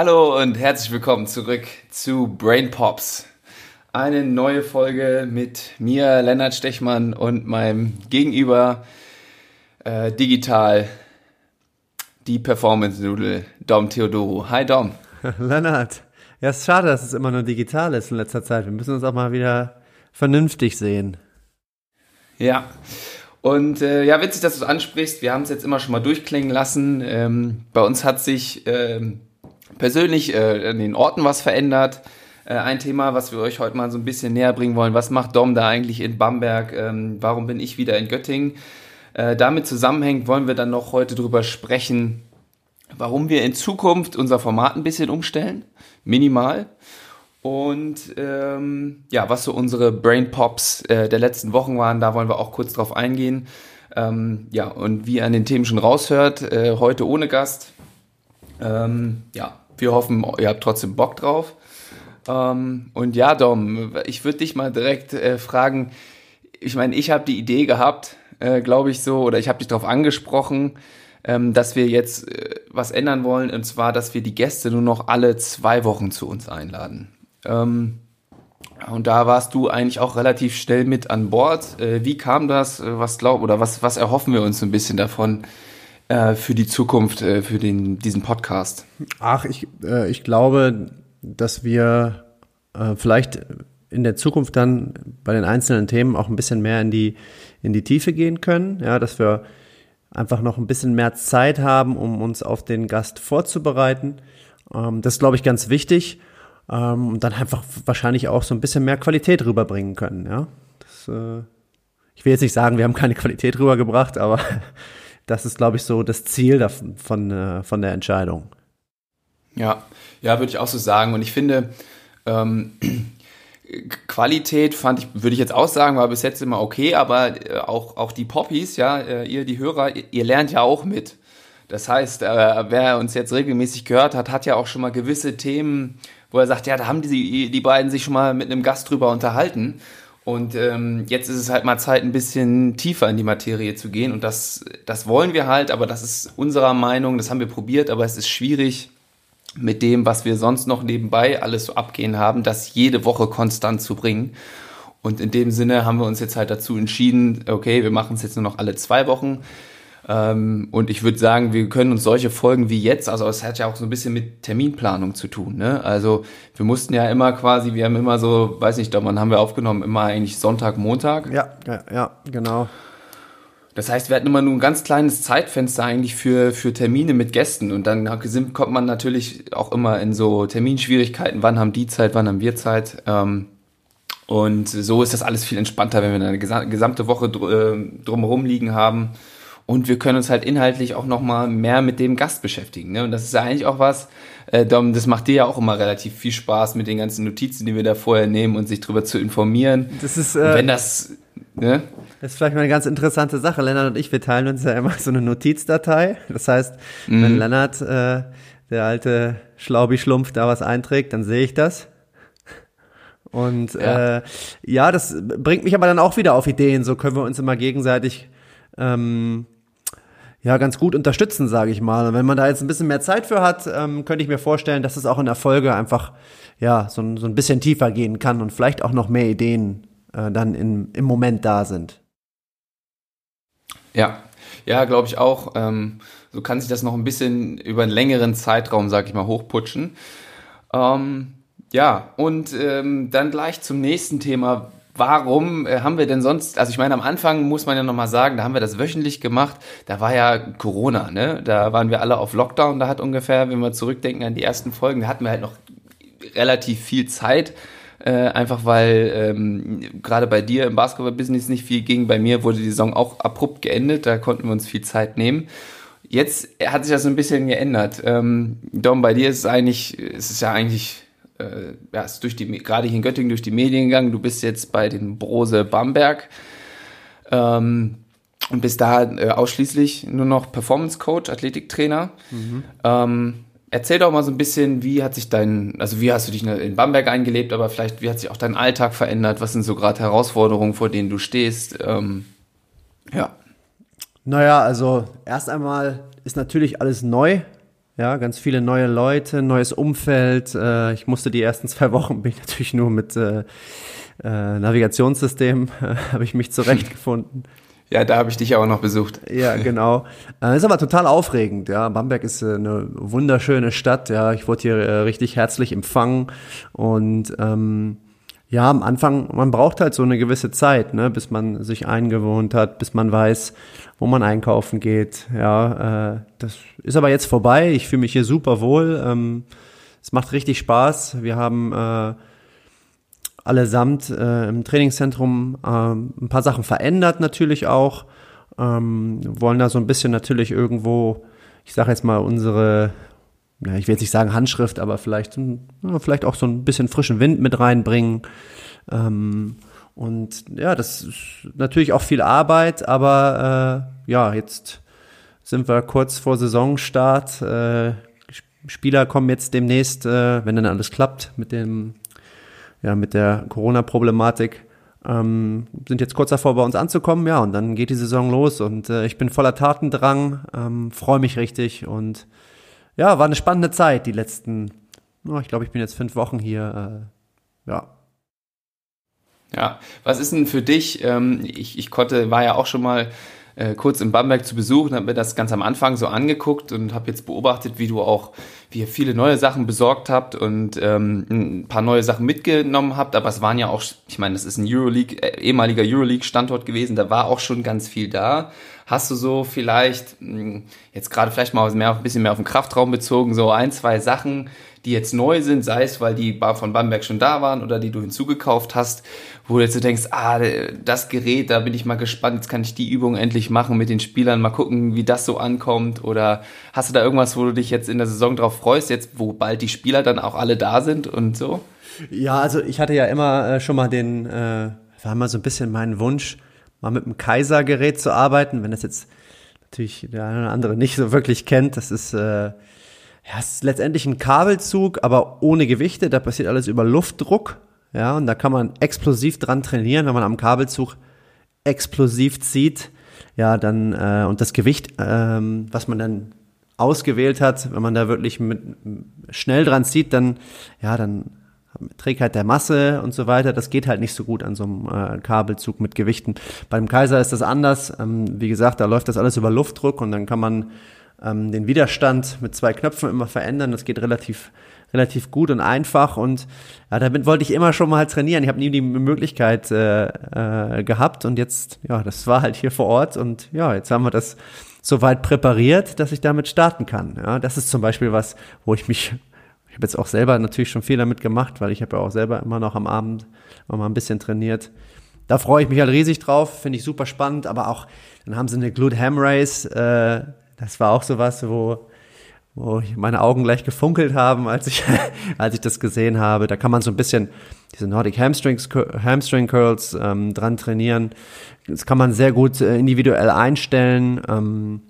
Hallo und herzlich willkommen zurück zu Brain Pops. Eine neue Folge mit mir, Lennart Stechmann und meinem Gegenüber äh, digital die Performance-Nudel Dom Theodoro. Hi Dom. Lennart. Ja, es ist schade, dass es immer nur digital ist in letzter Zeit. Wir müssen uns auch mal wieder vernünftig sehen. Ja. Und äh, ja, witzig, dass du es ansprichst. Wir haben es jetzt immer schon mal durchklingen lassen. Ähm, bei uns hat sich ähm, persönlich äh, an den Orten was verändert. Äh, ein Thema, was wir euch heute mal so ein bisschen näher bringen wollen. Was macht Dom da eigentlich in Bamberg? Ähm, warum bin ich wieder in Göttingen? Äh, damit zusammenhängt, wollen wir dann noch heute drüber sprechen, warum wir in Zukunft unser Format ein bisschen umstellen. Minimal. Und ähm, ja, was so unsere Brain Pops äh, der letzten Wochen waren, da wollen wir auch kurz drauf eingehen. Ähm, ja, und wie ihr an den Themen schon raushört, äh, heute ohne Gast. Ähm, ja, wir hoffen, ihr habt trotzdem Bock drauf. Ähm, und ja, Dom, ich würde dich mal direkt äh, fragen. Ich meine, ich habe die Idee gehabt, äh, glaube ich so, oder ich habe dich darauf angesprochen, ähm, dass wir jetzt äh, was ändern wollen, und zwar, dass wir die Gäste nur noch alle zwei Wochen zu uns einladen. Ähm, und da warst du eigentlich auch relativ schnell mit an Bord. Äh, wie kam das? Was glaub oder was, was erhoffen wir uns so ein bisschen davon äh, für die Zukunft, äh, für den, diesen Podcast? Ach, ich, äh, ich glaube, dass wir äh, vielleicht in der Zukunft dann bei den einzelnen Themen auch ein bisschen mehr in die, in die Tiefe gehen können. Ja, dass wir einfach noch ein bisschen mehr Zeit haben, um uns auf den Gast vorzubereiten. Ähm, das ist, glaube ich, ganz wichtig ähm, und dann einfach wahrscheinlich auch so ein bisschen mehr Qualität rüberbringen können. Ja, das, äh, ich will jetzt nicht sagen, wir haben keine Qualität rübergebracht, aber das ist, glaube ich, so das Ziel davon, von, äh, von der Entscheidung. Ja, ja, würde ich auch so sagen. Und ich finde, ähm, Qualität fand ich, würde ich jetzt auch sagen, war bis jetzt immer okay, aber äh, auch, auch die Poppies, ja, äh, ihr, die Hörer, ihr, lernt ja auch mit. Das heißt, äh, wer uns jetzt regelmäßig gehört hat, hat ja auch schon mal gewisse Themen wo er sagt, ja, da haben die, die beiden sich schon mal mit einem Gast drüber unterhalten. Und ähm, jetzt ist es halt mal Zeit, ein bisschen tiefer in die Materie zu gehen. Und das, das wollen wir halt, aber das ist unserer Meinung, das haben wir probiert, aber es ist schwierig mit dem, was wir sonst noch nebenbei alles so abgehen haben, das jede Woche konstant zu bringen. Und in dem Sinne haben wir uns jetzt halt dazu entschieden, okay, wir machen es jetzt nur noch alle zwei Wochen. Ähm, und ich würde sagen, wir können uns solche Folgen wie jetzt, also es hat ja auch so ein bisschen mit Terminplanung zu tun. Ne? Also wir mussten ja immer quasi, wir haben immer so, weiß nicht, wann haben wir aufgenommen, immer eigentlich Sonntag, Montag. Ja, ja, ja, genau. Das heißt, wir hatten immer nur ein ganz kleines Zeitfenster eigentlich für, für Termine mit Gästen. Und dann kommt man natürlich auch immer in so Terminschwierigkeiten. Wann haben die Zeit, wann haben wir Zeit? Ähm, und so ist das alles viel entspannter, wenn wir eine gesamte Woche äh, drumherum liegen haben und wir können uns halt inhaltlich auch nochmal mehr mit dem Gast beschäftigen. Ne? Und das ist ja eigentlich auch was, äh, Dom, das macht dir ja auch immer relativ viel Spaß mit den ganzen Notizen, die wir da vorher nehmen und sich darüber zu informieren. Das ist, äh, wenn das, ne? Das ist vielleicht mal eine ganz interessante Sache. Lennart und ich, wir teilen uns ja immer so eine Notizdatei. Das heißt, mhm. wenn Lennart, äh, der alte Schlaubi-Schlumpf, da was einträgt, dann sehe ich das. Und ja. Äh, ja, das bringt mich aber dann auch wieder auf Ideen. So können wir uns immer gegenseitig ähm, ja ganz gut unterstützen, sage ich mal. Und wenn man da jetzt ein bisschen mehr Zeit für hat, ähm, könnte ich mir vorstellen, dass es auch in der Folge einfach ja so, so ein bisschen tiefer gehen kann und vielleicht auch noch mehr Ideen äh, dann in, im Moment da sind. Ja, ja, glaube ich auch. Ähm, so kann sich das noch ein bisschen über einen längeren Zeitraum, sage ich mal, hochputschen. Ähm, ja, und ähm, dann gleich zum nächsten Thema, warum äh, haben wir denn sonst, also ich meine, am Anfang muss man ja nochmal sagen, da haben wir das wöchentlich gemacht, da war ja Corona, ne? Da waren wir alle auf Lockdown, da hat ungefähr, wenn wir zurückdenken an die ersten Folgen, da hatten wir halt noch relativ viel Zeit, äh, einfach weil ähm, gerade bei dir im Basketball-Business nicht viel ging, bei mir wurde die Saison auch abrupt geendet, da konnten wir uns viel Zeit nehmen. Jetzt hat sich das ein bisschen geändert. Ähm, Dom, bei dir ist es eigentlich, ist es ja eigentlich äh, ja, ist durch die, gerade hier in Göttingen durch die Medien gegangen. Du bist jetzt bei den Brose Bamberg ähm, und bist da äh, ausschließlich nur noch Performance Coach, Athletiktrainer. Mhm. Ähm, erzähl doch mal so ein bisschen, wie hat sich dein, also wie hast du dich in Bamberg eingelebt, aber vielleicht wie hat sich auch dein Alltag verändert? Was sind so gerade Herausforderungen, vor denen du stehst? Ähm, ja. Naja, also erst einmal ist natürlich alles neu. Ja, ganz viele neue Leute, neues Umfeld. Äh, ich musste die ersten zwei Wochen bin ich natürlich nur mit äh, äh, Navigationssystem äh, habe ich mich zurechtgefunden. Ja, da habe ich dich auch noch besucht. Ja, genau. Äh, ist aber total aufregend. Ja, Bamberg ist äh, eine wunderschöne Stadt. Ja, ich wurde hier äh, richtig herzlich empfangen und ähm, ja, am Anfang, man braucht halt so eine gewisse Zeit, ne, bis man sich eingewohnt hat, bis man weiß, wo man einkaufen geht. Ja, äh, das ist aber jetzt vorbei. Ich fühle mich hier super wohl. Ähm, es macht richtig Spaß. Wir haben äh, allesamt äh, im Trainingszentrum äh, ein paar Sachen verändert natürlich auch. Ähm, wollen da so ein bisschen natürlich irgendwo, ich sage jetzt mal, unsere ja, ich will jetzt nicht sagen Handschrift, aber vielleicht, vielleicht auch so ein bisschen frischen Wind mit reinbringen. Ähm, und ja, das ist natürlich auch viel Arbeit, aber äh, ja, jetzt sind wir kurz vor Saisonstart. Äh, Spieler kommen jetzt demnächst, äh, wenn dann alles klappt, mit dem, ja, mit der Corona-Problematik, ähm, sind jetzt kurz davor, bei uns anzukommen, ja, und dann geht die Saison los und äh, ich bin voller Tatendrang, ähm, freue mich richtig und ja, war eine spannende Zeit, die letzten, oh, ich glaube, ich bin jetzt fünf Wochen hier. Äh, ja. Ja, was ist denn für dich? Ähm, ich, ich konnte, war ja auch schon mal äh, kurz in Bamberg zu Besuch und habe mir das ganz am Anfang so angeguckt und habe jetzt beobachtet, wie du auch, wie ihr viele neue Sachen besorgt habt und ähm, ein paar neue Sachen mitgenommen habt. Aber es waren ja auch, ich meine, das ist ein Euroleague, äh, ehemaliger Euroleague-Standort gewesen, da war auch schon ganz viel da. Hast du so vielleicht, hm, jetzt gerade vielleicht mal mehr, ein bisschen mehr auf den Kraftraum bezogen, so ein, zwei Sachen, die jetzt neu sind, sei es, weil die von Bamberg schon da waren oder die du hinzugekauft hast, wo du jetzt so denkst, ah, das Gerät, da bin ich mal gespannt, jetzt kann ich die Übung endlich machen mit den Spielern, mal gucken, wie das so ankommt oder hast du da irgendwas, wo du dich jetzt in der Saison drauf freust, jetzt wo bald die Spieler dann auch alle da sind und so? Ja, also ich hatte ja immer äh, schon mal den, äh, war immer so ein bisschen mein Wunsch, mal mit einem Kaiser-Gerät zu arbeiten, wenn das jetzt natürlich der eine oder andere nicht so wirklich kennt. Das ist, äh, ja, ist letztendlich ein Kabelzug, aber ohne Gewichte. Da passiert alles über Luftdruck. Ja, und da kann man explosiv dran trainieren, wenn man am Kabelzug explosiv zieht. Ja, dann, äh, und das Gewicht, ähm, was man dann ausgewählt hat, wenn man da wirklich mit, schnell dran zieht, dann, ja, dann Trägheit der Masse und so weiter, das geht halt nicht so gut an so einem äh, Kabelzug mit Gewichten. Beim Kaiser ist das anders. Ähm, wie gesagt, da läuft das alles über Luftdruck und dann kann man ähm, den Widerstand mit zwei Knöpfen immer verändern. Das geht relativ relativ gut und einfach und ja, damit wollte ich immer schon mal trainieren. Ich habe nie die Möglichkeit äh, äh, gehabt und jetzt, ja, das war halt hier vor Ort und ja, jetzt haben wir das so weit präpariert, dass ich damit starten kann. Ja, das ist zum Beispiel was, wo ich mich habe jetzt auch selber natürlich schon viel damit gemacht, weil ich habe ja auch selber immer noch am Abend mal ein bisschen trainiert. Da freue ich mich halt riesig drauf, finde ich super spannend, aber auch, dann haben sie eine Glute Ham Race, äh, das war auch sowas, wo, wo meine Augen gleich gefunkelt haben, als ich, als ich das gesehen habe. Da kann man so ein bisschen diese Nordic Hamstrings, Hamstring Curls ähm, dran trainieren. Das kann man sehr gut äh, individuell einstellen. Ähm,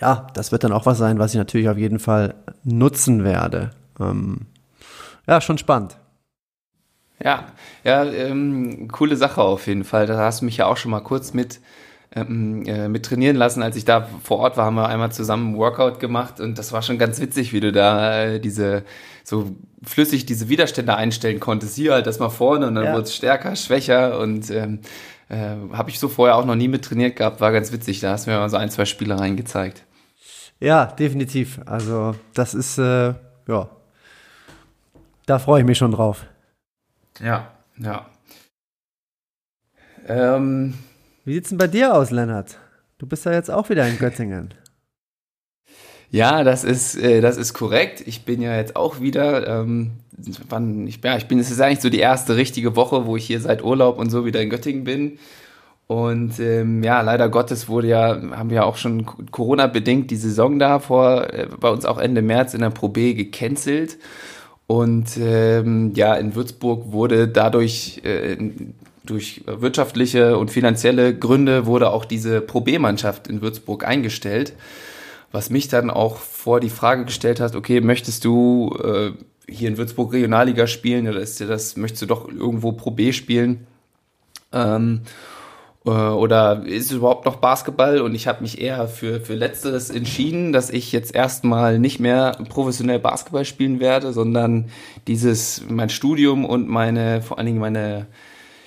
ja, das wird dann auch was sein, was ich natürlich auf jeden Fall nutzen werde. Ähm, ja, schon spannend. Ja, ja, ähm, coole Sache auf jeden Fall. Da hast du mich ja auch schon mal kurz mit, ähm, äh, mit trainieren lassen. Als ich da vor Ort war, haben wir einmal zusammen ein Workout gemacht und das war schon ganz witzig, wie du da äh, diese so flüssig diese Widerstände einstellen konntest. Hier halt das mal vorne und dann ja. wurde es stärker, schwächer und ähm, äh, habe ich so vorher auch noch nie mit trainiert gehabt. War ganz witzig. Da hast du mir mal so ein, zwei Spielereien gezeigt. Ja, definitiv. Also das ist äh, ja da freue ich mich schon drauf. Ja, ja. Ähm, Wie sieht's denn bei dir aus, Lennart? Du bist ja jetzt auch wieder in Göttingen. Ja, das ist, äh, das ist korrekt. Ich bin ja jetzt auch wieder, ähm, wann, ich, ja, ich bin, es ist eigentlich so die erste richtige Woche, wo ich hier seit Urlaub und so wieder in Göttingen bin. Und ähm, ja, leider Gottes wurde ja, haben wir auch schon Corona-bedingt die Saison da vor, äh, bei uns auch Ende März in der Pro B gecancelt. Und ähm, ja, in Würzburg wurde dadurch äh, durch wirtschaftliche und finanzielle Gründe wurde auch diese Pro B-Mannschaft in Würzburg eingestellt, was mich dann auch vor die Frage gestellt hat: Okay, möchtest du äh, hier in Würzburg Regionalliga spielen oder ist dir das möchtest du doch irgendwo Pro B spielen? Ähm, Äh, oder ist überhaupt noch Basketball? Und ich habe mich eher für, für Letzteres entschieden, dass ich jetzt erstmal nicht mehr professionell Basketball spielen werde, sondern dieses, mein Studium und meine, vor allen Dingen meine,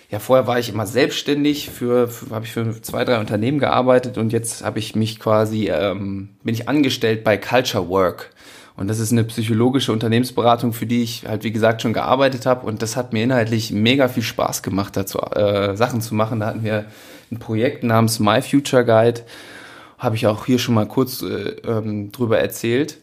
ja, vorher war ich immer selbstständig, für, für habe ich für zwei, drei Unternehmen gearbeitet und jetzt habe ich mich quasi, ähm, bin ich angestellt bei Culture Work. Und das ist eine psychologische Unternehmensberatung, für die ich halt, wie gesagt, schon gearbeitet habe. Und das hat mir inhaltlich mega viel Spaß gemacht, dazu äh, Sachen zu machen. Da hatten wir ein Projekt namens My Future Guide. Habe ich auch hier schon mal kurz äh, ähm, drüber erzählt.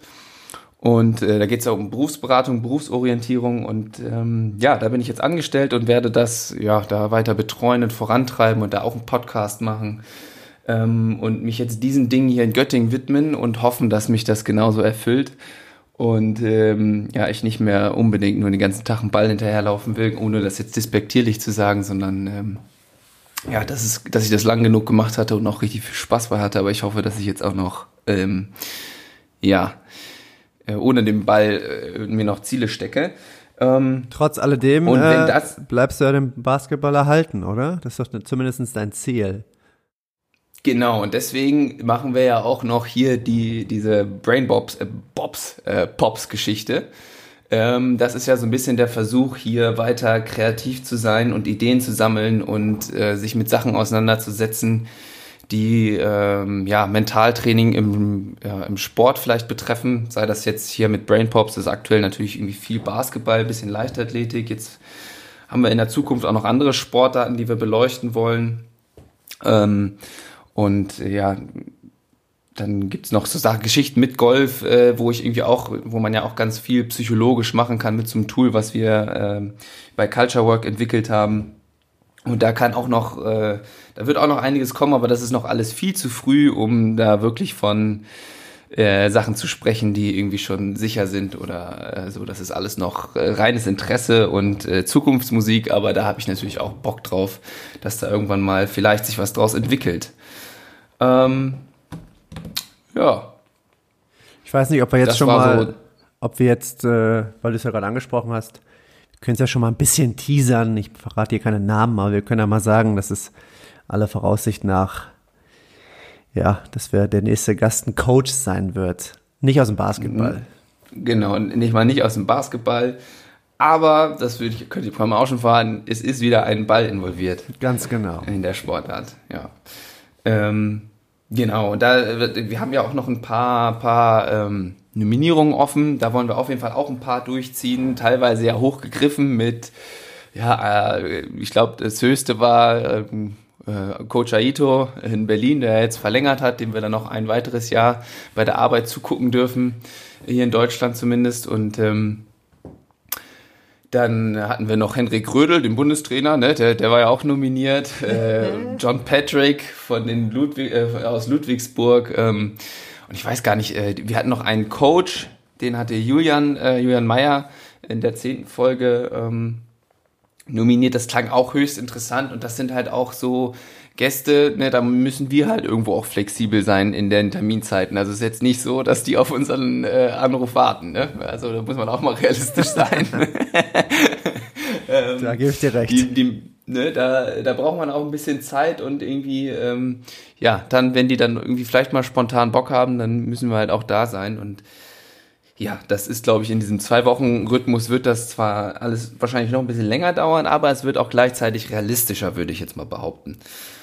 Und äh, da geht es ja um Berufsberatung, Berufsorientierung und ähm, ja, da bin ich jetzt angestellt und werde das ja da weiter betreuen und vorantreiben und da auch einen Podcast machen ähm, und mich jetzt diesen Dingen hier in Göttingen widmen und hoffen, dass mich das genauso erfüllt und ähm, ja, ich nicht mehr unbedingt nur den ganzen Tag einen Ball hinterherlaufen will, ohne das jetzt despektierlich zu sagen, sondern ähm, ja, das ist, dass ich das lang genug gemacht hatte und auch richtig viel Spaß bei hatte, aber ich hoffe, dass ich jetzt auch noch ähm, ja äh, ohne den Ball äh, mir noch Ziele stecke. Ähm, Trotz alledem und wenn äh, das, bleibst du ja dem Basketball erhalten, oder? Das ist doch zumindest dein Ziel. Genau, und deswegen machen wir ja auch noch hier die, diese Brain Bobs, äh, Bobs, äh, Pops Geschichte. Ähm, das ist ja so ein bisschen der Versuch, hier weiter kreativ zu sein und Ideen zu sammeln und äh, sich mit Sachen auseinanderzusetzen, die ähm, ja, Mentaltraining im, ja, im Sport vielleicht betreffen. Sei das jetzt hier mit Brain Pops, das ist aktuell natürlich irgendwie viel Basketball, bisschen Leichtathletik. Jetzt haben wir in der Zukunft auch noch andere Sportarten, die wir beleuchten wollen. Ähm, und ja, dann gibt's noch so Sachen, Geschichten mit Golf, äh, wo ich irgendwie auch, wo man ja auch ganz viel psychologisch machen kann mit so einem Tool, was wir äh, bei Culture Work entwickelt haben. Und da kann auch noch, äh, da wird auch noch einiges kommen, aber das ist noch alles viel zu früh, um da wirklich von äh, Sachen zu sprechen, die irgendwie schon sicher sind oder äh, so. Das ist alles noch äh, reines Interesse und äh, Zukunftsmusik, aber da habe ich natürlich auch Bock drauf, dass da irgendwann mal vielleicht sich was draus entwickelt. Ähm, ja. Ich weiß nicht, ob wir jetzt das schon mal, so ob wir jetzt, äh, weil du es ja gerade angesprochen hast, können es ja schon mal ein bisschen teasern. Ich verrate hier keine Namen, aber wir können ja mal sagen, dass es aller Voraussicht nach, ja, dass wir der nächste Gast ein Coach sein wird. Nicht aus dem Basketball. Genau, nicht mal nicht aus dem Basketball. Aber, das würde ich, könnte ich mal auch schon verraten, es ist wieder ein Ball involviert. Ganz genau. In der Sportart, ja. Ähm, genau, da, wir haben ja auch noch ein paar, paar ähm, Nominierungen offen. Da wollen wir auf jeden Fall auch ein paar durchziehen, teilweise ja hochgegriffen mit, ja, äh, ich glaube, das höchste war ähm, äh, Coach Aito in Berlin, der jetzt verlängert hat, dem wir dann noch ein weiteres Jahr bei der Arbeit zugucken dürfen, hier in Deutschland zumindest. Und ähm, dann hatten wir noch Henrik Rödel, den Bundestrainer, ne? der, der war ja auch nominiert. Äh, John Patrick von den Ludwig, äh, aus Ludwigsburg. Ähm, und ich weiß gar nicht, äh, wir hatten noch einen Coach, den hatte Julian, äh, Julian Meyer in der zehnten Folge ähm, nominiert. Das klang auch höchst interessant und das sind halt auch so Gäste, ne, da müssen wir halt irgendwo auch flexibel sein in den Terminzeiten. Also es ist jetzt nicht so, dass die auf unseren äh, Anruf warten. Ne? Also da muss man auch mal realistisch sein. ähm, da gebe ich dir recht. Die, die, ne, da, da braucht man auch ein bisschen Zeit und irgendwie, ähm, ja, dann, wenn die dann irgendwie vielleicht mal spontan Bock haben, dann müssen wir halt auch da sein und ja, das ist, glaube ich, in diesem Zwei-Wochen-Rhythmus wird das zwar alles wahrscheinlich noch ein bisschen länger dauern, aber es wird auch gleichzeitig realistischer, würde ich jetzt mal behaupten.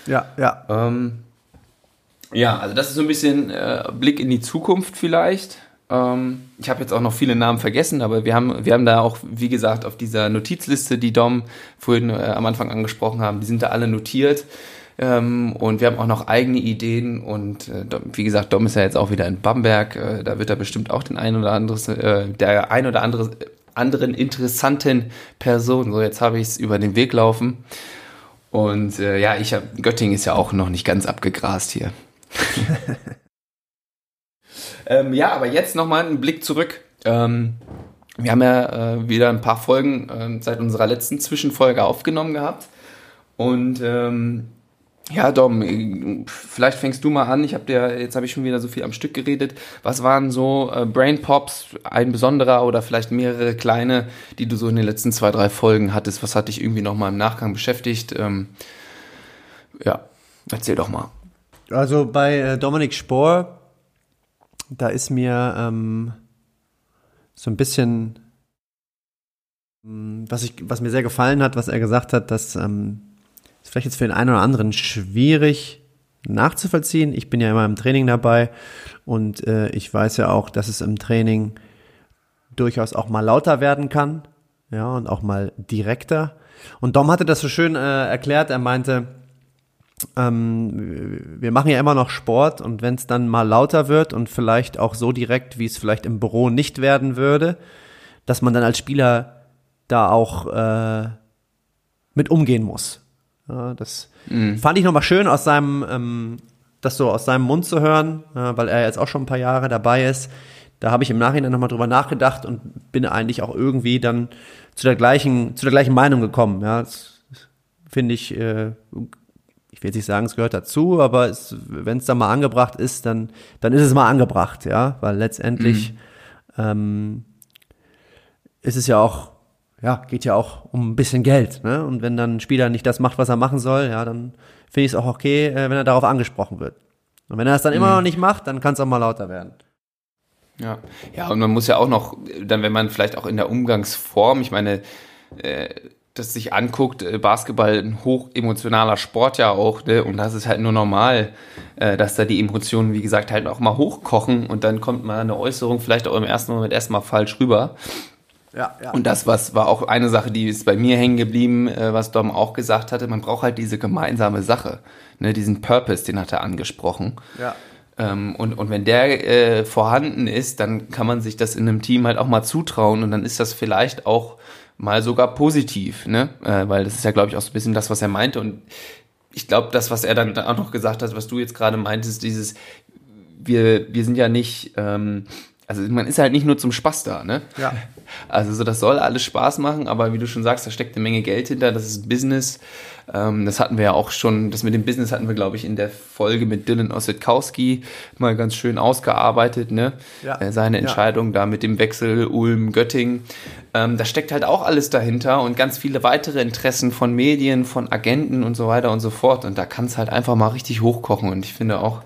Ja, ja. Ähm, ja, also das ist so ein bisschen äh, Blick in die Zukunft vielleicht. Ähm, ich habe jetzt auch noch viele Namen vergessen, aber wir haben, wir haben da auch, wie gesagt, auf dieser Notizliste, die Dom vorhin äh, am Anfang angesprochen haben, die sind da alle notiert. Ähm, und wir haben auch noch eigene Ideen und äh, wie gesagt, Dom ist ja jetzt auch wieder in Bamberg. Äh, da wird er bestimmt auch den ein oder anderes, äh, der ein oder andere anderen interessanten Person. So, jetzt habe ich es über den Weg laufen. Und äh, ja, ich habe Göttingen ist ja auch noch nicht ganz abgegrast hier. ähm, ja, aber jetzt nochmal einen Blick zurück. Ähm, wir haben ja äh, wieder ein paar Folgen äh, seit unserer letzten Zwischenfolge aufgenommen gehabt. Und ähm, ja, Dom, vielleicht fängst du mal an. Ich habe dir, jetzt habe ich schon wieder so viel am Stück geredet. Was waren so äh, Brain Pops, ein besonderer oder vielleicht mehrere kleine, die du so in den letzten zwei, drei Folgen hattest? Was hat dich irgendwie nochmal im Nachgang beschäftigt? Ähm, ja. Erzähl doch mal. Also bei äh, Dominik Spohr, da ist mir ähm, so ein bisschen, ähm, was, ich, was mir sehr gefallen hat, was er gesagt hat, dass ähm, ist vielleicht jetzt für den einen oder anderen schwierig nachzuvollziehen. Ich bin ja immer im Training dabei und äh, ich weiß ja auch, dass es im Training durchaus auch mal lauter werden kann, ja, und auch mal direkter. Und Dom hatte das so schön äh, erklärt. Er meinte, ähm, wir machen ja immer noch Sport und wenn es dann mal lauter wird und vielleicht auch so direkt, wie es vielleicht im Büro nicht werden würde, dass man dann als Spieler da auch äh, mit umgehen muss. Ja, das mhm. fand ich nochmal schön aus seinem, ähm, das so aus seinem Mund zu hören, äh, weil er jetzt auch schon ein paar Jahre dabei ist. Da habe ich im Nachhinein nochmal drüber nachgedacht und bin eigentlich auch irgendwie dann zu der gleichen, zu der gleichen Meinung gekommen. Ja, das finde ich äh, ich will jetzt nicht sagen, es gehört dazu, aber wenn es da mal angebracht ist, dann, dann ist es mal angebracht, ja, weil letztendlich mhm. ähm, ist es ja auch, ja, geht ja auch um ein bisschen Geld, ne? Und wenn dann ein Spieler nicht das macht, was er machen soll, ja, dann finde ich es auch okay, äh, wenn er darauf angesprochen wird. Und wenn er es dann mhm. immer noch nicht macht, dann kann es auch mal lauter werden. Ja, ja, und man muss ja auch noch, dann, wenn man vielleicht auch in der Umgangsform, ich meine, äh, das sich anguckt, äh, Basketball ein hoch emotionaler Sport ja auch, ne? Und das ist halt nur normal, äh, dass da die Emotionen, wie gesagt, halt auch mal hochkochen und dann kommt mal eine Äußerung vielleicht auch im ersten Moment erstmal falsch rüber. Ja, ja. Und das was war auch eine Sache, die ist bei mir hängen geblieben, äh, was Dom auch gesagt hatte, man braucht halt diese gemeinsame Sache, ne? diesen Purpose, den hat er angesprochen. Ja. Ähm, und, und wenn der äh, vorhanden ist, dann kann man sich das in einem Team halt auch mal zutrauen und dann ist das vielleicht auch mal sogar positiv, ne? Äh, weil das ist ja, glaube ich, auch so ein bisschen das, was er meinte. Und ich glaube, das, was er dann auch noch gesagt hat, was du jetzt gerade meintest, dieses, wir, wir sind ja nicht, ähm, also man ist halt nicht nur zum Spaß da, ne? Ja. Also so, das soll alles Spaß machen, aber wie du schon sagst, da steckt eine Menge Geld hinter, das ist Business. Ähm, das hatten wir ja auch schon, das mit dem Business hatten wir, glaube ich, in der Folge mit Dylan Ossetkowski mal ganz schön ausgearbeitet, ne? Ja. Äh, seine Entscheidung ja. da mit dem Wechsel Ulm-Göttingen. Ähm, da steckt halt auch alles dahinter und ganz viele weitere Interessen von Medien, von Agenten und so weiter und so fort. Und da kann es halt einfach mal richtig hochkochen. Und ich finde auch,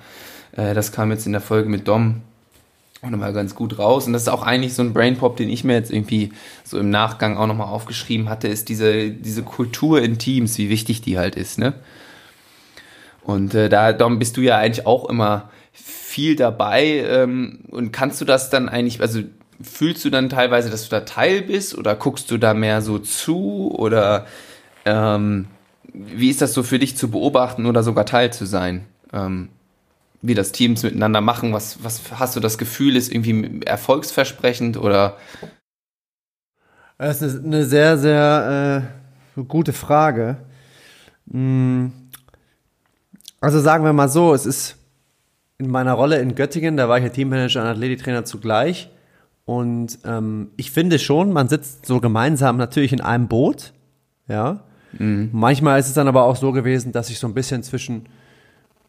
äh, das kam jetzt in der Folge mit Dom auch nochmal ganz gut raus. Und das ist auch eigentlich so ein Brainpop, den ich mir jetzt irgendwie so im Nachgang auch nochmal aufgeschrieben hatte, ist diese, diese Kultur in Teams, wie wichtig die halt ist, ne? Und äh, da, Dom, bist du ja eigentlich auch immer viel dabei. Ähm, und kannst du das dann eigentlich, also fühlst du dann teilweise, dass du da Teil bist oder guckst du da mehr so zu oder ähm, wie ist das so für dich zu beobachten oder sogar Teil zu sein? Ähm, wie das Teams miteinander machen? Was, was hast du das Gefühl, ist irgendwie erfolgsversprechend oder? Das ist eine sehr, sehr äh, gute Frage. Hm. Also sagen wir mal so, es ist in meiner Rolle in Göttingen, da war ich ja Teammanager und Athletiktrainer zugleich. Und ähm, ich finde schon, man sitzt so gemeinsam natürlich in einem Boot. Ja. Mhm. Manchmal ist es dann aber auch so gewesen, dass ich so ein bisschen zwischen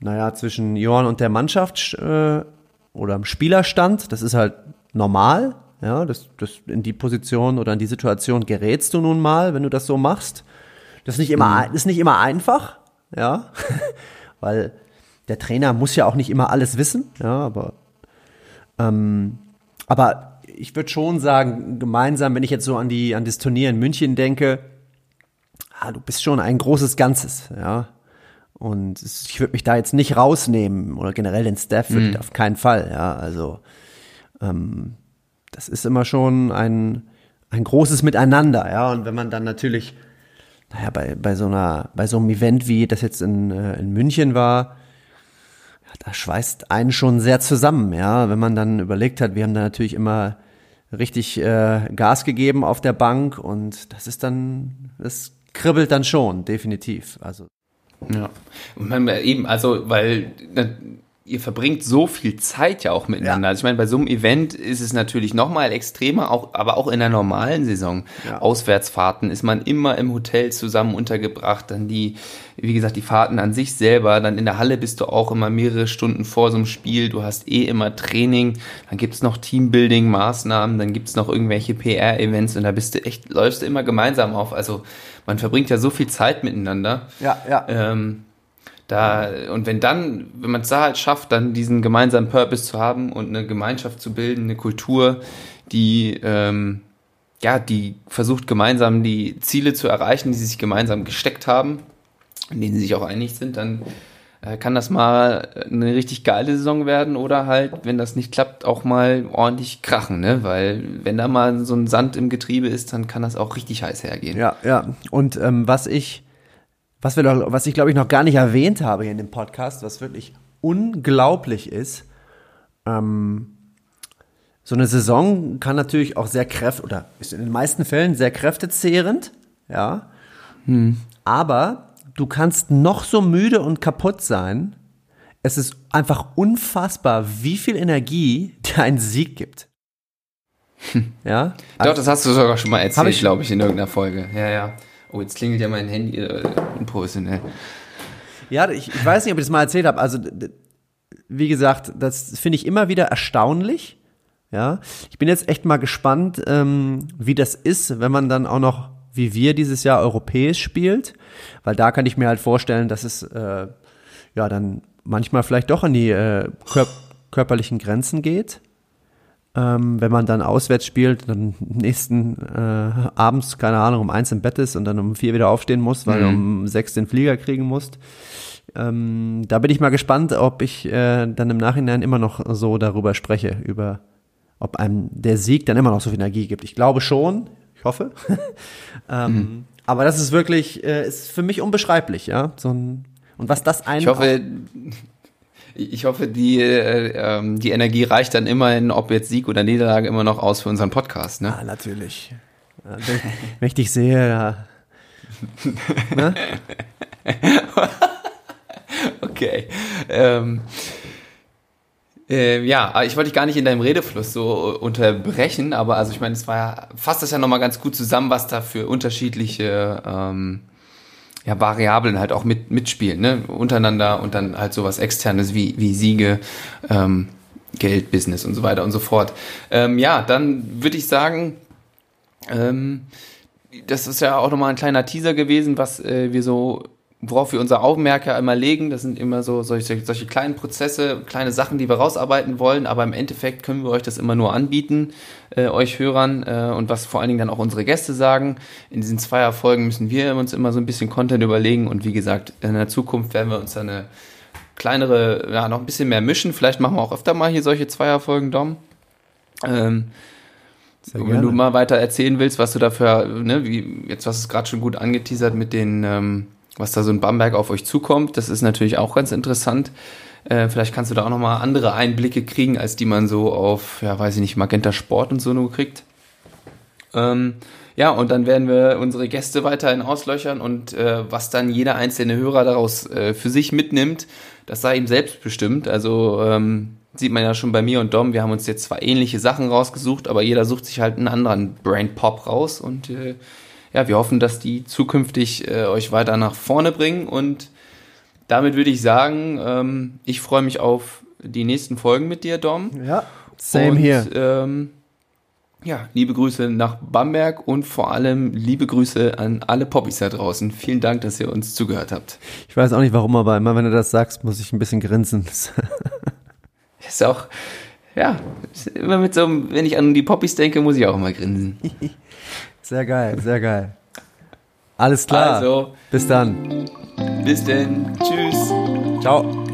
naja, zwischen Johann und der Mannschaft äh, oder im Spielerstand. Das ist halt normal. Ja, das, das in die Position oder in die Situation gerätst du nun mal, wenn du das so machst. Das ist nicht immer, mhm. ist nicht immer einfach, ja, weil der Trainer muss ja auch nicht immer alles wissen, ja, aber, ähm, aber ich würde schon sagen, gemeinsam, wenn ich jetzt so an die, an das Turnier in München denke, ah, du bist schon ein großes Ganzes, ja. Und ich würde mich da jetzt nicht rausnehmen oder generell den Staff würde mhm. auf keinen Fall. Ja, also ähm, das ist immer schon ein ein großes Miteinander. Ja, und wenn man dann natürlich naja, bei, bei so einer, bei so einem Event wie das jetzt in, äh, in München war, ja, da schweißt einen schon sehr zusammen, ja. Wenn man dann überlegt hat, wir haben da natürlich immer richtig äh, Gas gegeben auf der Bank und das ist dann, das kribbelt dann schon, definitiv. Also ja. Eben, also, weil ihr verbringt so viel Zeit ja auch miteinander. Ja. Also ich meine, bei so einem Event ist es natürlich nochmal extremer, auch, aber auch in der normalen Saison. Ja. Auswärtsfahrten ist man immer im Hotel zusammen untergebracht, dann die, wie gesagt, die Fahrten an sich selber, dann in der Halle bist du auch immer mehrere Stunden vor so einem Spiel, du hast eh immer Training, dann gibt's noch Teambuilding-Maßnahmen, dann gibt's noch irgendwelche PR-Events und da bist du echt, läufst du immer gemeinsam auf. Also man verbringt ja so viel Zeit miteinander. Ja, ja. Ähm, da, und wenn dann, wenn man es da halt schafft, dann diesen gemeinsamen Purpose zu haben und eine Gemeinschaft zu bilden, eine Kultur, die, ähm, ja, die versucht gemeinsam die Ziele zu erreichen, die sie sich gemeinsam gesteckt haben, in denen sie sich auch einig sind, dann äh, kann das mal eine richtig geile Saison werden oder halt, wenn das nicht klappt, auch mal ordentlich krachen, ne? Weil wenn da mal so ein Sand im Getriebe ist, dann kann das auch richtig heiß hergehen. Ja, ja. Und ähm, was ich, was wir doch, was ich glaube ich noch gar nicht erwähnt habe hier in dem Podcast, was wirklich unglaublich ist, ähm, so eine Saison kann natürlich auch sehr kräft oder ist in den meisten Fällen sehr kräftezehrend, ja. Hm. Aber du kannst noch so müde und kaputt sein. Es ist einfach unfassbar, wie viel Energie dir ein Sieg gibt. Hm. Ja? Doch, das hast du sogar schon mal erzählt, glaube ich, in irgendeiner Folge. Ja, ja. Oh, jetzt klingelt ja mein Handy äh, unprofessionell. Ja, ich, ich weiß nicht, ob ich das mal erzählt habe. Also, wie gesagt, das finde ich immer wieder erstaunlich. Ja, ich bin jetzt echt mal gespannt, ähm, wie das ist, wenn man dann auch noch wie wir dieses Jahr europäisch spielt, weil da kann ich mir halt vorstellen, dass es äh, ja dann manchmal vielleicht doch an die äh, kör körperlichen Grenzen geht. Ähm, wenn man dann auswärts spielt, dann nächsten äh, abends, keine Ahnung, um eins im Bett ist und dann um vier wieder aufstehen muss, weil mhm. du um sechs den Flieger kriegen musst. Ähm, da bin ich mal gespannt, ob ich äh, dann im Nachhinein immer noch so darüber spreche, über ob einem der Sieg dann immer noch so viel Energie gibt. Ich glaube schon, ich hoffe. ähm, mhm. Aber das ist wirklich, äh, ist für mich unbeschreiblich, ja. So ein, und was das ein. Ich hoffe, ich hoffe, die, äh, ähm, die Energie reicht dann immerhin, ob jetzt Sieg oder Niederlage, immer noch aus für unseren Podcast, ne? Ah, natürlich. Wenn, wenn ich dich sehe, ja. ne? okay. Ähm, äh, ja, ich wollte dich gar nicht in deinem Redefluss so unterbrechen, aber also ich meine, es war ja, fasst das ja nochmal ganz gut zusammen, was da für unterschiedliche ähm, ja, Variablen halt auch mit, mitspielen, ne? Untereinander und dann halt sowas externes wie, wie Siege, ähm, Geld, Business und so weiter und so fort. Ähm, ja, dann würde ich sagen, ähm, das ist ja auch nochmal ein kleiner Teaser gewesen, was äh, wir so worauf wir unser Augenmerk ja immer legen, das sind immer so solche, solche kleinen Prozesse, kleine Sachen, die wir rausarbeiten wollen, aber im Endeffekt können wir euch das immer nur anbieten, äh, euch Hörern äh, und was vor allen Dingen dann auch unsere Gäste sagen. In diesen Zweierfolgen müssen wir uns immer so ein bisschen Content überlegen und wie gesagt, in der Zukunft werden wir uns dann eine kleinere, ja, noch ein bisschen mehr mischen. Vielleicht machen wir auch öfter mal hier solche Zweierfolgen, Dom. Ähm, wenn du mal weiter erzählen willst, was du dafür, ne, wie jetzt was es gerade schon gut angeteasert mit den ähm, was da so in Bamberg auf euch zukommt. Das ist natürlich auch ganz interessant. Äh, vielleicht kannst du da auch nochmal andere Einblicke kriegen, als die man so auf, ja, weiß ich nicht, Magenta Sport und so nur kriegt. Ähm, ja, und dann werden wir unsere Gäste weiterhin auslöchern und äh, was dann jeder einzelne Hörer daraus äh, für sich mitnimmt, das sei ihm selbst bestimmt. Also ähm, sieht man ja schon bei mir und Dom, wir haben uns jetzt zwar ähnliche Sachen rausgesucht, aber jeder sucht sich halt einen anderen Brain Pop raus und äh, ja, wir hoffen, dass die zukünftig äh, euch weiter nach vorne bringen. Und damit würde ich sagen, ähm, ich freue mich auf die nächsten Folgen mit dir, Dom. Ja, same hier. Ähm, ja, liebe Grüße nach Bamberg und vor allem liebe Grüße an alle Poppys da draußen. Vielen Dank, dass ihr uns zugehört habt. Ich weiß auch nicht warum, aber immer wenn du das sagst, muss ich ein bisschen grinsen. ist auch, ja, immer mit so einem, wenn ich an die Poppys denke, muss ich auch immer grinsen. Sehr geil, sehr geil. Alles klar. Also, bis dann. Bis denn. Tschüss. Ciao.